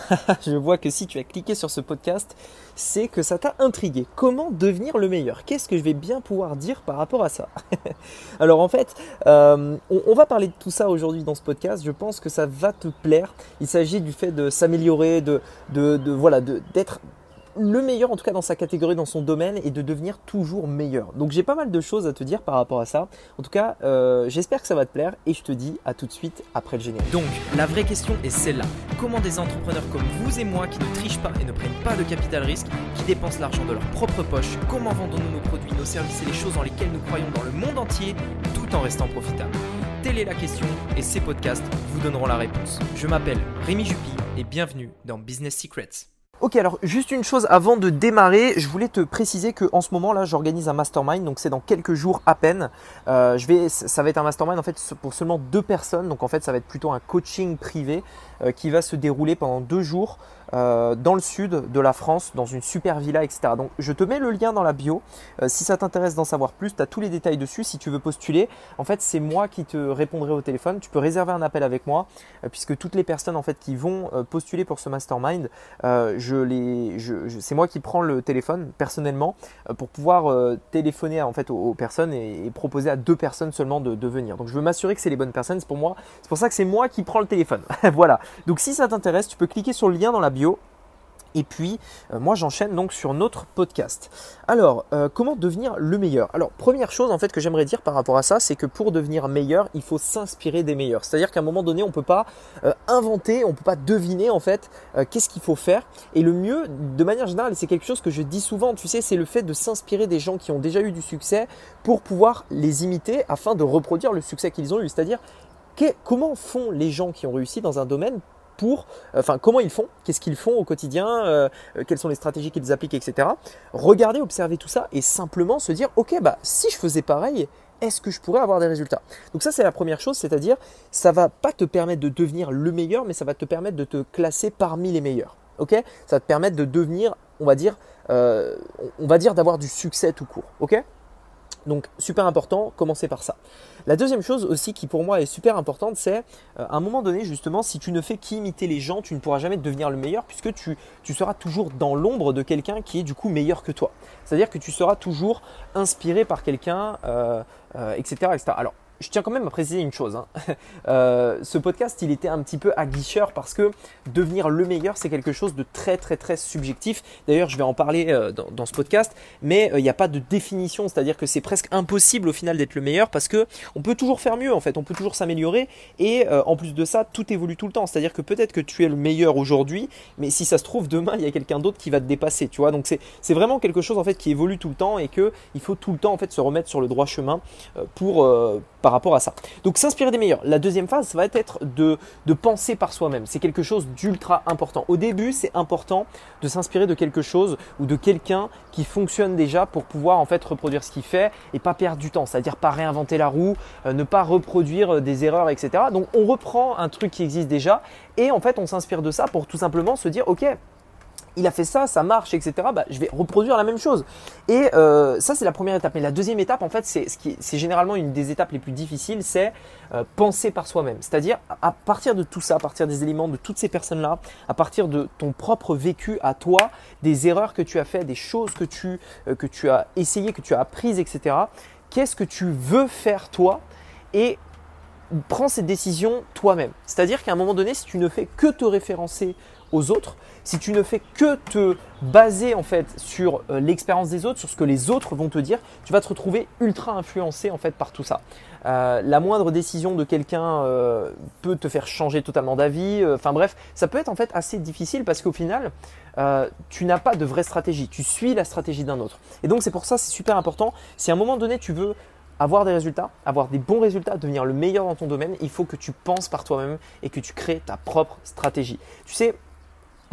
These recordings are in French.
Je vois que si tu as cliqué sur ce podcast, c'est que ça t'a intrigué. Comment devenir le meilleur? Qu'est-ce que je vais bien pouvoir dire par rapport à ça? Alors en fait, euh, on, va parler de tout ça aujourd'hui dans ce podcast. Je pense que ça va te plaire. Il s'agit du fait de s'améliorer, de, de, de voilà, d'être le meilleur en tout cas dans sa catégorie, dans son domaine et de devenir toujours meilleur. Donc j'ai pas mal de choses à te dire par rapport à ça. En tout cas, euh, j'espère que ça va te plaire et je te dis à tout de suite après le générique. Donc la vraie question est celle-là. Comment des entrepreneurs comme vous et moi qui ne trichent pas et ne prennent pas de capital risque, qui dépensent l'argent de leur propre poche, comment vendons-nous nos produits, nos services et les choses dans lesquelles nous croyons dans le monde entier tout en restant profitables? Telle est la question et ces podcasts vous donneront la réponse. Je m'appelle Rémi Jupy et bienvenue dans Business Secrets. Ok, alors juste une chose avant de démarrer, je voulais te préciser que en ce moment là, j'organise un mastermind, donc c'est dans quelques jours à peine. Euh, je vais, ça va être un mastermind en fait pour seulement deux personnes, donc en fait ça va être plutôt un coaching privé euh, qui va se dérouler pendant deux jours euh, dans le sud de la France, dans une super villa, etc. Donc je te mets le lien dans la bio. Euh, si ça t'intéresse d'en savoir plus, tu as tous les détails dessus. Si tu veux postuler, en fait c'est moi qui te répondrai au téléphone. Tu peux réserver un appel avec moi, puisque toutes les personnes en fait qui vont postuler pour ce mastermind, je les, je, c'est moi qui prends le téléphone personnellement pour pouvoir téléphoner en fait aux, personnes et, proposer à deux personnes seulement de, de venir. Donc je veux m'assurer que c'est les bonnes personnes. C'est pour moi, c'est pour ça que c'est moi qui prends le téléphone. voilà. Donc si ça t'intéresse, tu peux cliquer sur le lien dans la bio. Et puis, euh, moi, j'enchaîne donc sur notre podcast. Alors, euh, comment devenir le meilleur? Alors, première chose en fait que j'aimerais dire par rapport à ça, c'est que pour devenir meilleur, il faut s'inspirer des meilleurs. C'est-à-dire qu'à un moment donné, on ne peut pas euh, inventer, on ne peut pas deviner en fait qu'est-ce qu'il faut faire. Et le mieux, de manière générale, c'est quelque chose que je dis souvent, tu sais, c'est le fait de s'inspirer des gens qui ont déjà eu du succès pour pouvoir les imiter afin de reproduire le succès qu'ils ont eu. C'est-à-dire comment font les gens qui ont réussi dans un domaine pour, enfin, comment ils font, qu'est-ce qu'ils font au quotidien, euh, euh, quelles sont les stratégies qu'ils appliquent, etc. Regarder, observer tout ça et simplement se dire, ok, bah si je faisais pareil, est-ce que je pourrais avoir des résultats? Donc ça c'est la première chose, c'est-à-dire ça va pas te permettre de devenir le meilleur, mais ça va te permettre de te classer parmi les meilleurs. Ok? Ça va te permettre de devenir, on va dire, euh, on va dire d'avoir du succès tout court. Ok? Donc super important, commencer par ça. La deuxième chose aussi qui pour moi est super importante, c'est euh, à un moment donné justement, si tu ne fais qu'imiter les gens, tu ne pourras jamais devenir le meilleur puisque tu, seras toujours dans l'ombre de quelqu'un qui est du coup meilleur que toi. C'est-à-dire que tu seras toujours inspiré par quelqu'un, euh, euh, etc., etc. Alors je tiens quand même à préciser une chose. Hein. Euh, ce podcast, il était un petit peu aguicheur parce que devenir le meilleur, c'est quelque chose de très très très subjectif. D'ailleurs, je vais en parler euh, dans, ce podcast, mais euh, il n'y a pas de définition, c'est-à-dire que c'est presque impossible au final d'être le meilleur parce que on peut toujours faire mieux en fait, on peut toujours s'améliorer et en plus de ça, tout évolue tout le temps. C'est-à-dire que peut-être que tu es le meilleur aujourd'hui, mais si ça se trouve demain, il y a quelqu'un d'autre qui va te dépasser, tu vois. Donc c'est vraiment quelque chose en fait qui évolue tout le temps et que il faut tout le temps en fait se remettre sur le droit chemin pour par rapport à ça. Donc s'inspirer des meilleurs. La deuxième phase, ça va être de, de penser par soi-même. C'est quelque chose d'ultra important. Au début, c'est important de s'inspirer de quelque chose ou de quelqu'un qui fonctionne déjà pour pouvoir en fait reproduire ce qu'il fait et pas perdre du temps. C'est-à-dire pas réinventer la roue, euh, ne pas reproduire euh, des erreurs, etc. Donc on reprend un truc qui existe déjà et en fait on s'inspire de ça pour tout simplement se dire ok il a fait ça, ça marche, etc. Bah, je vais reproduire la même chose. Et euh, ça, c'est la première étape. Mais la deuxième étape, en fait, c'est généralement une des étapes les plus difficiles, c'est euh, penser par soi-même. C'est-à-dire à partir de tout ça, à partir des éléments de toutes ces personnes-là, à partir de ton propre vécu à toi, des erreurs que tu as fait, des choses que tu euh, que tu as essayé, que tu as apprises, etc. Qu'est-ce que tu veux faire toi? Et prends cette décision toi-même. C'est-à-dire qu'à un moment donné, si tu ne fais que te référencer aux autres, si tu ne fais que te baser en fait sur euh, l'expérience des autres, sur ce que les autres vont te dire, tu vas te retrouver ultra influencé en fait par tout ça. Euh, la moindre décision de quelqu'un euh, peut te faire changer totalement d'avis. Enfin bref, ça peut être en fait assez difficile parce qu'au final, tu n'as pas de vraie stratégie. Tu suis la stratégie d'un autre. Et donc c'est pour ça c'est super important. Si à un moment donné tu veux avoir des résultats, avoir des bons résultats, devenir le meilleur dans ton domaine, il faut que tu penses par toi-même et que tu crées ta propre stratégie. Tu sais,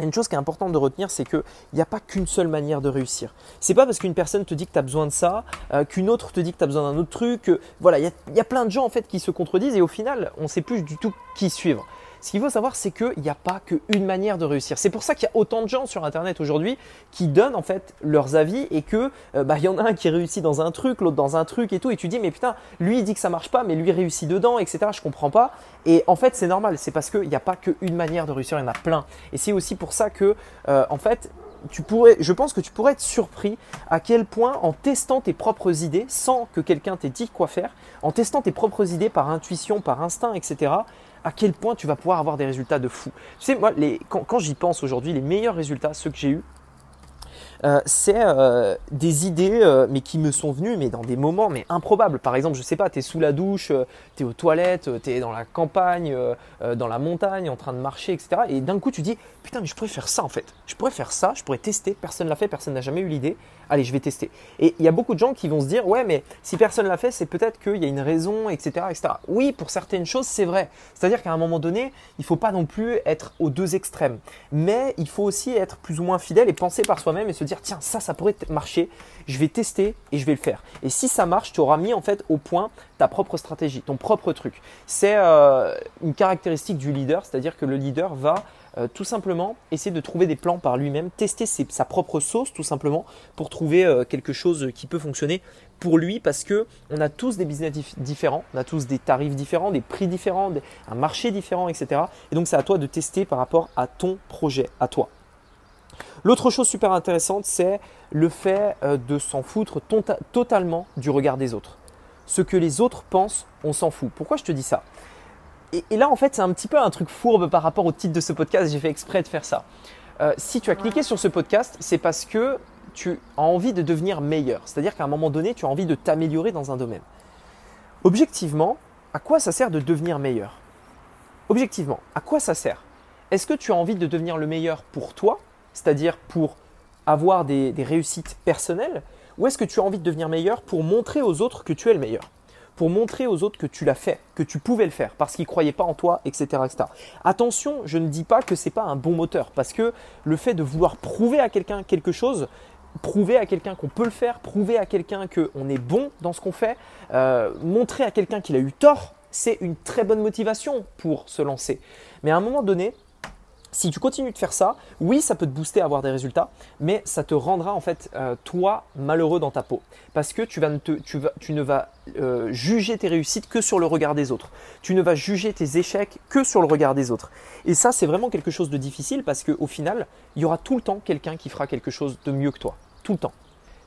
une chose qui est importante de retenir, c'est qu'il n'y a pas qu'une seule manière de réussir. C'est pas parce qu'une personne te dit que tu as besoin de ça, euh, qu'une autre te dit que tu as besoin d'un autre truc. voilà, il y, a, plein de gens en fait qui se contredisent et au final, on ne sait plus du tout qui suivre. Ce qu'il faut savoir, c'est qu'il n'y a pas qu'une manière de réussir. C'est pour ça qu'il y a autant de gens sur Internet aujourd'hui qui donnent en fait leurs avis et que euh, bah, il y en a un qui réussit dans un truc, l'autre dans un truc et tout. Et tu dis mais putain, lui il dit que ça marche pas, mais lui réussit dedans, etc. Je comprends pas. Et en fait, c'est normal. C'est parce qu'il n'y a pas qu'une manière de réussir. Il y en a plein. Et c'est aussi pour ça que euh, en fait tu pourrais, je pense que tu pourrais être surpris à quel point en testant tes propres idées, sans que quelqu'un t'ait dit quoi faire, en testant tes propres idées par intuition, par instinct, etc., à quel point tu vas pouvoir avoir des résultats de fou. Tu sais, moi, les, quand, j'y pense aujourd'hui, les meilleurs résultats, ceux que j'ai eus, euh, c'est euh, des idées, euh, mais qui me sont venues, mais dans des moments mais improbables. Par exemple, je sais pas, tu es sous la douche, tu es aux toilettes, tu es dans la campagne, dans la montagne, en train de marcher, etc. Et d'un coup, tu dis, putain, mais je pourrais faire ça en fait. Je pourrais faire ça, je pourrais tester. Personne l'a fait, personne n'a jamais eu l'idée. Allez, je vais tester. Et il y a beaucoup de gens qui vont se dire, ouais, mais si personne l'a fait, c'est peut-être qu'il y a une raison, etc., etc. Oui, pour certaines choses, c'est vrai. C'est-à-dire qu'à un moment donné, il faut pas non plus être aux deux extrêmes. Mais il faut aussi être plus ou moins fidèle et penser par soi-même et se dire, tiens, ça, ça pourrait marcher. Je vais tester et je vais le faire. Et si ça marche, tu auras mis en fait au point ta propre stratégie, ton propre truc. C'est euh, une caractéristique du leader, c'est-à-dire que le leader va euh, tout simplement essayer de trouver des plans par lui-même, tester sa propre sauce tout simplement pour trouver euh, quelque chose qui peut fonctionner pour lui parce que on a tous des business différents, on a tous des tarifs différents, des prix différents, un marché différent, etc. Et donc c'est à toi de tester par rapport à ton projet, à toi. L'autre chose super intéressante, c'est le fait euh, de s'en foutre tota-, totalement du regard des autres. Ce que les autres pensent, on s'en fout. Pourquoi je te dis ça? Et, là, en fait, c'est un petit peu un truc fourbe par rapport au titre de ce podcast. J'ai fait exprès de faire ça. Euh, si tu as cliqué sur ce podcast, c'est parce que tu as envie de devenir meilleur. C'est-à-dire qu'à un moment donné, tu as envie de t'améliorer dans un domaine. Objectivement, à quoi ça sert de devenir meilleur? Objectivement, à quoi ça sert? Est-ce que tu as envie de devenir le meilleur pour toi, c'est-à-dire pour avoir des réussites personnelles, ou est-ce que tu as envie de devenir meilleur pour montrer aux autres que tu es le meilleur? Pour montrer aux autres que tu l'as fait, que tu pouvais le faire, parce qu'ils ne croyaient pas en toi, etc.. Attention, je ne dis pas que ce n'est pas un bon moteur, parce que le fait de vouloir prouver à quelqu'un quelque chose, prouver à quelqu'un qu'on peut le faire, prouver à quelqu'un qu'on est bon dans ce qu'on fait, euh, montrer à quelqu'un qu'il a eu tort, c'est une très bonne motivation pour se lancer. Mais à un moment donné, si tu continues de faire ça, oui, ça peut te booster à avoir des résultats, mais ça te rendra en fait euh, toi malheureux dans ta peau, parce que tu, vas ne, tu, vas, tu ne vas euh, juger tes réussites que sur le regard des autres. Tu ne vas juger tes échecs que sur le regard des autres. Et ça, c'est vraiment quelque chose de difficile parce qu'au final, il y aura tout le temps quelqu'un qui fera quelque chose de mieux que toi, tout le temps.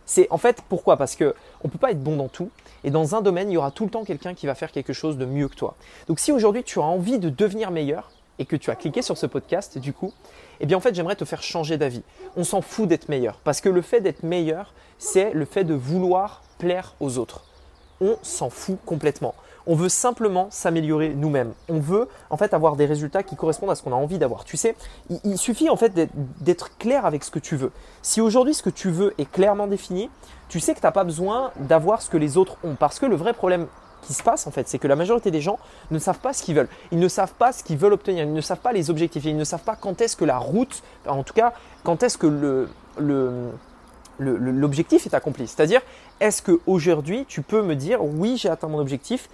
C'est en fait pourquoi? Parce que on peut pas être bon dans tout et dans un domaine, il y aura tout le temps quelqu'un qui va faire quelque chose de mieux que toi. Donc si aujourd'hui tu as envie de devenir meilleur, que tu as cliqué sur ce podcast, du coup, eh bien en fait j'aimerais te faire changer d'avis. On s'en fout d'être meilleur, parce que le fait d'être meilleur, c'est le fait de vouloir plaire aux autres. On s'en fout complètement. On veut simplement s'améliorer nous-mêmes. On veut en fait avoir des résultats qui correspondent à ce qu'on a envie d'avoir. Tu sais, il, suffit en fait d'être clair avec ce que tu veux. Si aujourd'hui ce que tu veux est clairement défini, tu sais que tu n'as pas besoin d'avoir ce que les autres ont. Parce que le vrai problème qui se passe en fait, c'est que la majorité des gens ne savent pas ce qu'ils veulent. Ils ne savent pas ce qu'ils veulent obtenir. Ils ne savent pas les objectifs. Ils ne savent pas quand est-ce que la route, en tout cas, quand est-ce que l'objectif est accompli. C'est-à-dire, est-ce qu'aujourd'hui, tu peux me dire, oui, j'ai atteint mon objectif,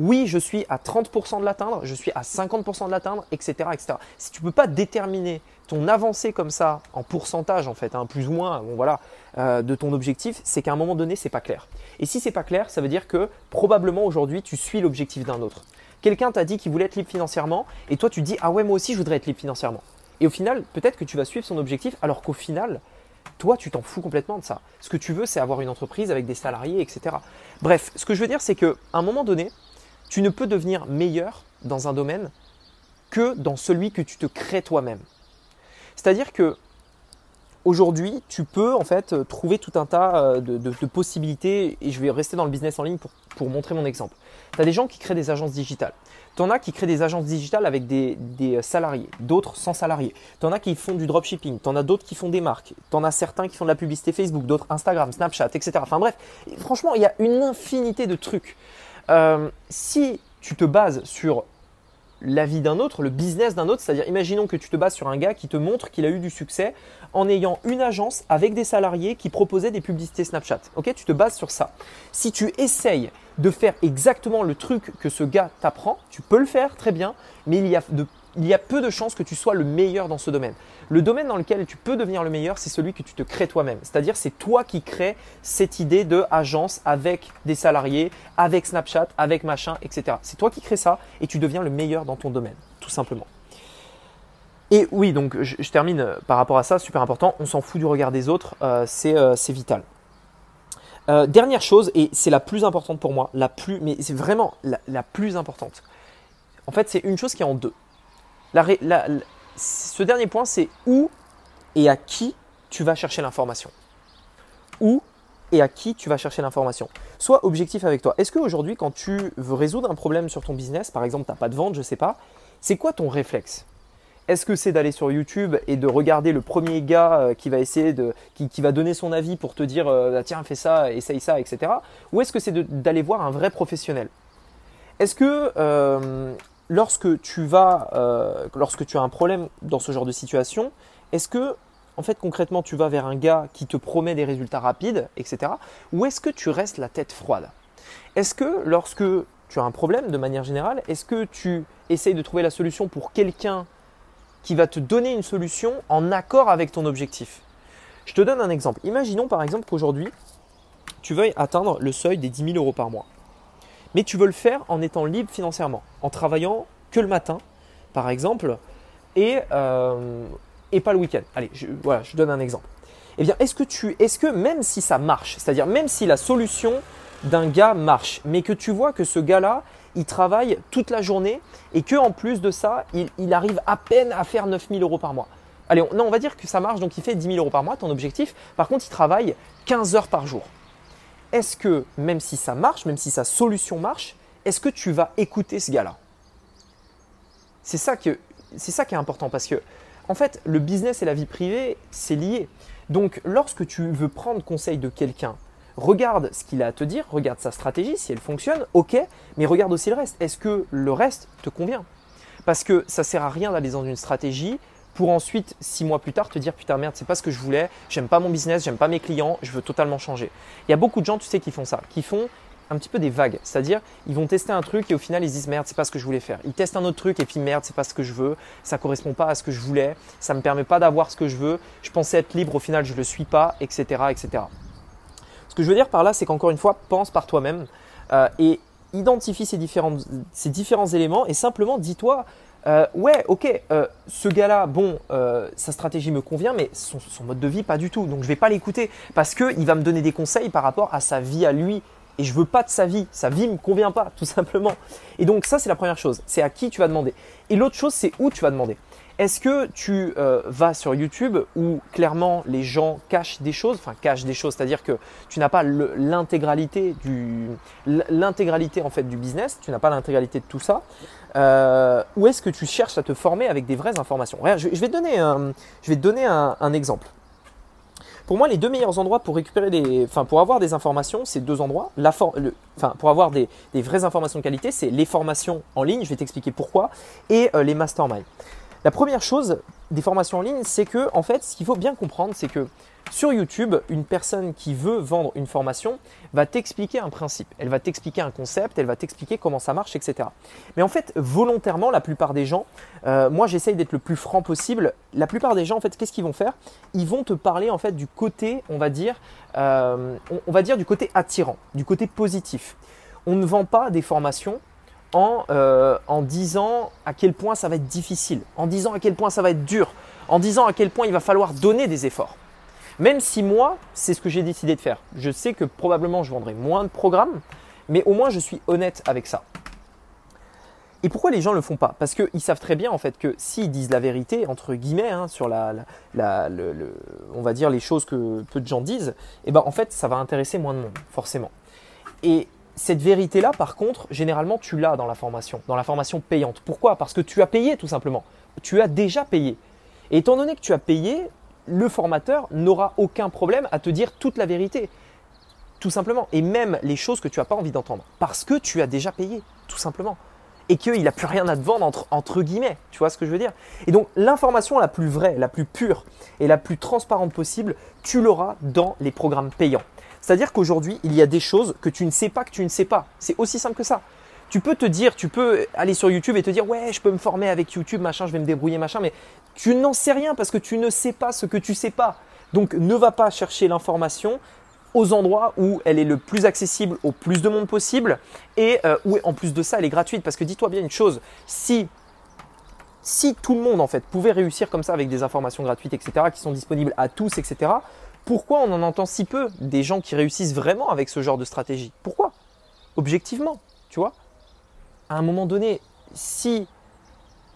oui, je suis à 30% de l'atteindre, je suis à 50% de l'atteindre, etc., etc. Si tu ne peux pas déterminer ton avancée comme ça en pourcentage en fait, hein, plus ou moins, voilà, euh, de ton objectif, c'est qu'à un moment donné, c'est pas clair. Et si c'est pas clair, ça veut dire que probablement aujourd'hui, tu suis l'objectif d'un autre. Quelqu'un t'a dit qu'il voulait être libre financièrement, et toi tu dis ah ouais moi aussi je voudrais être libre financièrement. Et au final, peut-être que tu vas suivre son objectif, alors qu'au final, toi, tu t'en fous complètement de ça. Ce que tu veux, c'est avoir une entreprise avec des salariés, etc. Bref, ce que je veux dire, c'est qu'à un moment donné, tu ne peux devenir meilleur dans un domaine que dans celui que tu te crées toi-même. C'est-à-dire que aujourd'hui, tu peux en fait trouver tout un tas euh, de, possibilités, et je vais rester dans le business en ligne pour, montrer mon exemple. Tu as des gens qui créent des agences digitales. Tu en as qui créent des agences digitales avec des, salariés, d'autres sans salariés. Tu en as qui font du dropshipping, tu en as d'autres qui font des marques, tu en as certains qui font de la publicité Facebook, d'autres Instagram, Snapchat, etc. Enfin bref, franchement, il y a une infinité de trucs. Euh, si tu te bases sur la vie d'un autre, le business d'un autre, c'est-à-dire imaginons que tu te bases sur un gars qui te montre qu'il a eu du succès en ayant une agence avec des salariés qui proposaient des publicités Snapchat. Ok, tu te bases sur ça. Si tu essayes de faire exactement le truc que ce gars t'apprend, tu peux le faire très bien, mais il y a de il y a peu de chances que tu sois le meilleur dans ce domaine. Le domaine dans lequel tu peux devenir le meilleur, c'est celui que tu te crées toi-même. C'est-à-dire, c'est toi qui crées cette idée de agence avec des salariés, avec Snapchat, avec machin, etc. C'est toi qui crées ça et tu deviens le meilleur dans ton domaine, tout simplement. Et oui, donc je, termine euh, par rapport à ça, super important, on s'en fout du regard des autres, euh, euh, c'est vital. dernière chose, et c'est la plus importante pour moi, la plus, mais c'est vraiment la, plus importante. En fait, c'est une chose qui est en deux. Ce dernier point, c'est où et à qui tu vas chercher l'information. Où et à qui tu vas chercher l'information. Sois objectif avec toi. Est-ce qu'aujourd'hui, quand tu veux résoudre un problème sur ton business, par exemple, tu n'as pas de vente, je ne sais pas, c'est quoi ton réflexe? Est-ce que c'est d'aller sur YouTube et de regarder le premier gars euh, qui va essayer de, qui, va donner son avis pour te dire euh, ah, tiens fais ça, essaye ça, etc. Ou est-ce que c'est d'aller voir un vrai professionnel? Est-ce que euh, lorsque tu vas, lorsque tu as un problème dans ce genre de situation, est-ce que en fait concrètement tu vas vers un gars qui te promet des résultats rapides, etc. Ou est-ce que tu restes la tête froide? Est-ce que lorsque tu as un problème de manière générale, est-ce que tu essayes de trouver la solution pour quelqu'un qui va te donner une solution en accord avec ton objectif? Je te donne un exemple. Imaginons par exemple qu'aujourd'hui, tu veuilles atteindre le seuil des 10 000 euros par mois. Mais tu veux le faire en étant libre financièrement, en travaillant que le matin, par exemple, et, euh, pas le week-end. Allez, je, voilà, je donne un exemple. Eh bien, est-ce que est-ce que même si ça marche, c'est-à-dire même si la solution d'un gars marche, mais que tu vois que ce gars-là, il travaille toute la journée et que plus de ça, il, arrive à peine à faire 9000 euros par mois. Allez, on, non, on va dire que ça marche, donc il fait 10 000 euros par mois, ton objectif. Par contre, il travaille 15 heures par jour. Est-ce que, même si ça marche, même si sa solution marche, est-ce que tu vas écouter ce gars-là? C'est ça, que, ça qui est important parce que, en fait, le business et la vie privée, c'est lié. Donc, lorsque tu veux prendre conseil de quelqu'un Regarde ce qu'il a à te dire, regarde sa stratégie, si elle fonctionne, ok, mais regarde aussi le reste. Est-ce que le reste te convient? Parce que ça sert à rien d'aller dans une stratégie pour ensuite, six mois plus tard, te dire putain merde, c'est pas ce que je voulais, j'aime pas mon business, j'aime pas mes clients, je veux totalement changer. Il y a beaucoup de gens, tu sais, qui font ça, qui font un petit peu des vagues. C'est-à-dire, ils vont tester un truc et au final, ils se disent merde, c'est pas ce que je voulais faire. Ils testent un autre truc et puis merde, c'est pas ce que je veux, ça correspond pas à ce que je voulais, ça me permet pas d'avoir ce que je veux, je pensais être libre, au final, je le suis pas, etc., etc. Ce que je veux dire par là, c'est qu'encore une fois, pense par toi-même euh, et identifie ces ces différents éléments et simplement dis-toi, euh, ouais, ok, euh, ce gars-là, bon, sa stratégie me convient, mais son, mode de vie, pas du tout. Donc je vais pas l'écouter parce qu'il va me donner des conseils par rapport à sa vie à lui. Et je veux pas de sa vie. Sa vie me convient pas, tout simplement. Et donc ça, c'est la première chose. C'est à qui tu vas demander. Et l'autre chose, c'est où tu vas demander. Est-ce que tu euh, vas sur YouTube où clairement les gens cachent des choses, enfin cachent des choses, c'est-à-dire que tu n'as pas l'intégralité du business, tu n'as pas l'intégralité de tout ça, euh, ou est-ce que tu cherches à te former avec des vraies informations? Je, vais te donner un, je vais te donner un, exemple. Pour moi, les deux meilleurs endroits pour récupérer des, avoir des informations, c'est deux endroits. La pour avoir des, vraies informations de qualité, c'est les formations en ligne. Je vais t'expliquer pourquoi et euh, les masterminds. La première chose des formations en ligne, c'est que, en fait, ce qu'il faut bien comprendre, c'est que sur YouTube, une personne qui veut vendre une formation va t'expliquer un principe, elle va t'expliquer un concept, elle va t'expliquer comment ça marche, etc. Mais en fait, volontairement, la plupart des gens, euh, moi j'essaye d'être le plus franc possible, la plupart des gens, en fait, qu'est-ce qu'ils vont faire? Ils vont te parler en fait du côté, on va dire, euh, on va dire du côté attirant, du côté positif. On ne vend pas des formations en, euh, en disant à quel point ça va être difficile, en disant à quel point ça va être dur, en disant à quel point il va falloir donner des efforts. Même si moi, c'est ce que j'ai décidé de faire. Je sais que probablement je vendrai moins de programmes, mais au moins je suis honnête avec ça. Et pourquoi les gens ne le font pas? Parce qu'ils savent très bien en fait que s'ils disent la vérité, entre guillemets, hein, sur la, on va dire les choses que peu de gens disent, et eh ben en fait ça va intéresser moins de monde, forcément. Et cette vérité-là, par contre, généralement, tu l'as dans la formation, dans la formation payante. Pourquoi? Parce que tu as payé, tout simplement. Tu as déjà payé. Et étant donné que tu as payé, le formateur n'aura aucun problème à te dire toute la vérité. Tout simplement. Et même les choses que tu n'as pas envie d'entendre. Parce que tu as déjà payé, tout simplement. Et qu'il n'a plus rien à te vendre entre, entre guillemets. Tu vois ce que je veux dire? Et donc, l'information la plus vraie, la plus pure et la plus transparente possible, tu l'auras dans les programmes payants. C'est-à-dire qu'aujourd'hui, il y a des choses que tu ne sais pas que tu ne sais pas. C'est aussi simple que ça. Tu peux te dire, tu peux aller sur YouTube et te dire ouais, je peux me former avec YouTube, machin, je vais me débrouiller, machin, mais tu n'en sais rien parce que tu ne sais pas ce que tu sais pas. Donc ne va pas chercher l'information aux endroits où elle est le plus accessible au plus de monde possible et euh, où en plus de ça elle est gratuite. Parce que dis-toi bien une chose, si si tout le monde en fait pouvait réussir comme ça avec des informations gratuites, etc., qui sont disponibles à tous, etc., pourquoi on en entend si peu des gens qui réussissent vraiment avec ce genre de stratégie? Pourquoi? Objectivement, tu vois? À un moment donné, si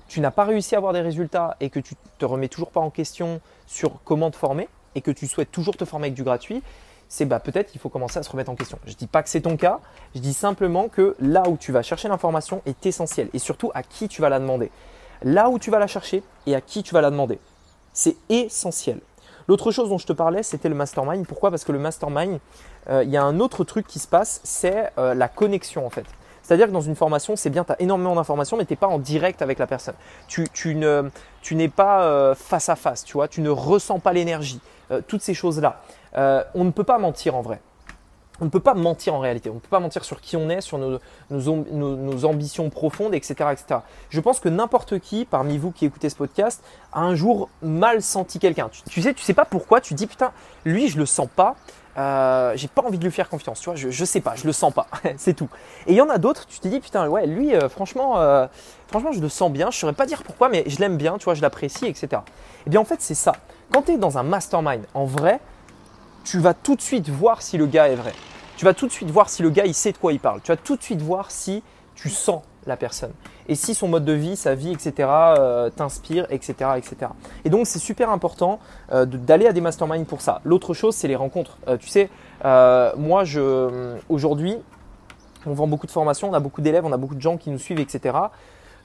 tu n'as pas réussi à avoir des résultats et que tu te remets toujours pas en question sur comment te former et que tu souhaites toujours te former avec du gratuit, c'est bah peut-être qu'il faut commencer à se remettre en question. Je ne dis pas que c'est ton cas, je dis simplement que là où tu vas chercher l'information est essentiel et surtout à qui tu vas la demander. Là où tu vas la chercher et à qui tu vas la demander. C'est essentiel. L'autre chose dont je te parlais, c'était le mastermind. Pourquoi? Parce que le mastermind, euh, il y a un autre truc qui se passe, c'est euh, la connexion en fait. C'est-à-dire que dans une formation, c'est bien, tu as énormément d'informations, mais tu n'es pas en direct avec la personne. Tu, ne, tu n'es pas euh, face à face, tu vois, tu ne ressens pas l'énergie, toutes ces choses-là. on ne peut pas mentir en vrai on ne peut pas mentir en réalité. On ne peut pas mentir sur qui on est, sur nos, ambitions profondes, etc., etc. Je pense que n'importe qui parmi vous qui écoutez ce podcast a un jour mal senti quelqu'un. Tu, sais, tu sais pas pourquoi. Tu dis putain, lui je le sens pas. Euh, j'ai pas envie de lui faire confiance. Tu vois, je, je sais pas, je le sens pas. c'est tout. Et il y en a d'autres. Tu te dis putain, ouais, lui, euh, franchement, euh, franchement, je le sens bien. Je saurais pas dire pourquoi, mais je l'aime bien. Tu vois, je l'apprécie, etc. Et eh bien en fait, c'est ça. Quand tu es dans un mastermind, en vrai, tu vas tout de suite voir si le gars est vrai. Tu vas tout de suite voir si le gars il sait de quoi il parle. Tu vas tout de suite voir si tu sens la personne et si son mode de vie, sa vie, etc. Euh, t'inspire, etc., etc. Et donc c'est super important euh, d'aller à des masterminds pour ça. L'autre chose, c'est les rencontres. Euh, tu sais, moi, je aujourd'hui, on vend beaucoup de formations, on a beaucoup d'élèves, on a beaucoup de gens qui nous suivent, etc.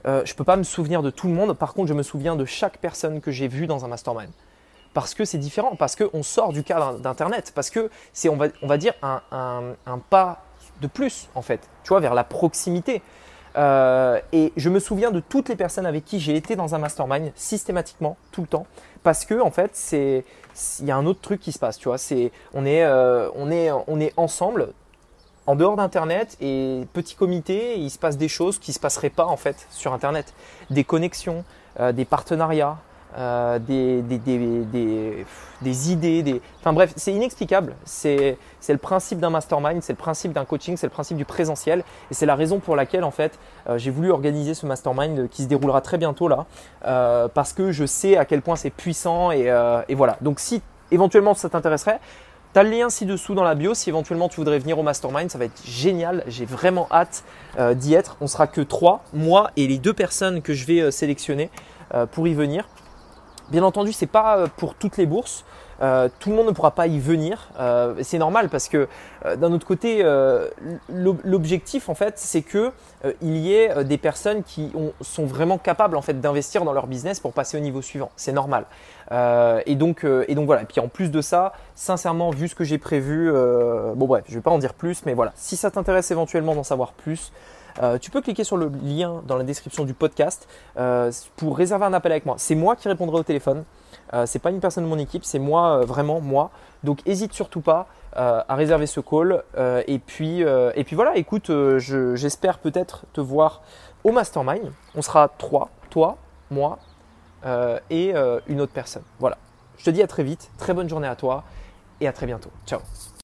je ne peux pas me souvenir de tout le monde. Par contre, je me souviens de chaque personne que j'ai vue dans un mastermind parce que c'est différent, parce qu'on sort du cadre d'Internet, parce que c'est, on va, on va dire, un, un, pas de plus, en fait, tu vois, vers la proximité. Euh, et je me souviens de toutes les personnes avec qui j'ai été dans un mastermind systématiquement, tout le temps, parce que en fait, c'est il y a un autre truc qui se passe, tu vois. C'est on est euh, on est on est ensemble en dehors d'Internet et petit comité, il se passe des choses qui se passeraient pas en fait sur Internet, des connexions, euh, des partenariats, euh, des, idées, enfin bref, c'est inexplicable. C'est le principe d'un mastermind, c'est le principe d'un coaching, c'est le principe du présentiel, et c'est la raison pour laquelle en fait euh, j'ai voulu organiser ce mastermind qui se déroulera très bientôt là, euh, parce que je sais à quel point c'est puissant et, et, voilà. Donc si éventuellement ça t'intéresserait, tu as le lien ci-dessous dans la bio. Si éventuellement tu voudrais venir au mastermind, ça va être génial. J'ai vraiment hâte d'y être. On sera que trois, moi et les deux personnes que je vais sélectionner pour y venir. Bien entendu, c'est pas euh, pour toutes les bourses. Euh, tout le monde ne pourra pas y venir. Euh, c'est normal parce que d'un autre côté, l'objectif en fait, c'est que il y ait des personnes qui sont vraiment capables en fait d'investir dans leur business pour passer au niveau suivant. C'est normal. et donc et donc voilà. Et puis en plus de ça, sincèrement, vu ce que j'ai prévu, bon bref, je vais pas en dire plus, mais voilà. Si ça t'intéresse éventuellement d'en savoir plus. Euh, tu peux cliquer sur le lien dans la description du podcast euh, pour réserver un appel avec moi. C'est moi qui répondrai au téléphone. Euh, c'est pas une personne de mon équipe, c'est moi euh, vraiment moi. Donc hésite surtout pas à réserver ce call. et puis et puis voilà, écoute, j'espère peut-être te voir au mastermind. On sera trois, toi, moi et une autre personne. Voilà. Je te dis à très vite. Très bonne journée à toi et à très bientôt. Ciao.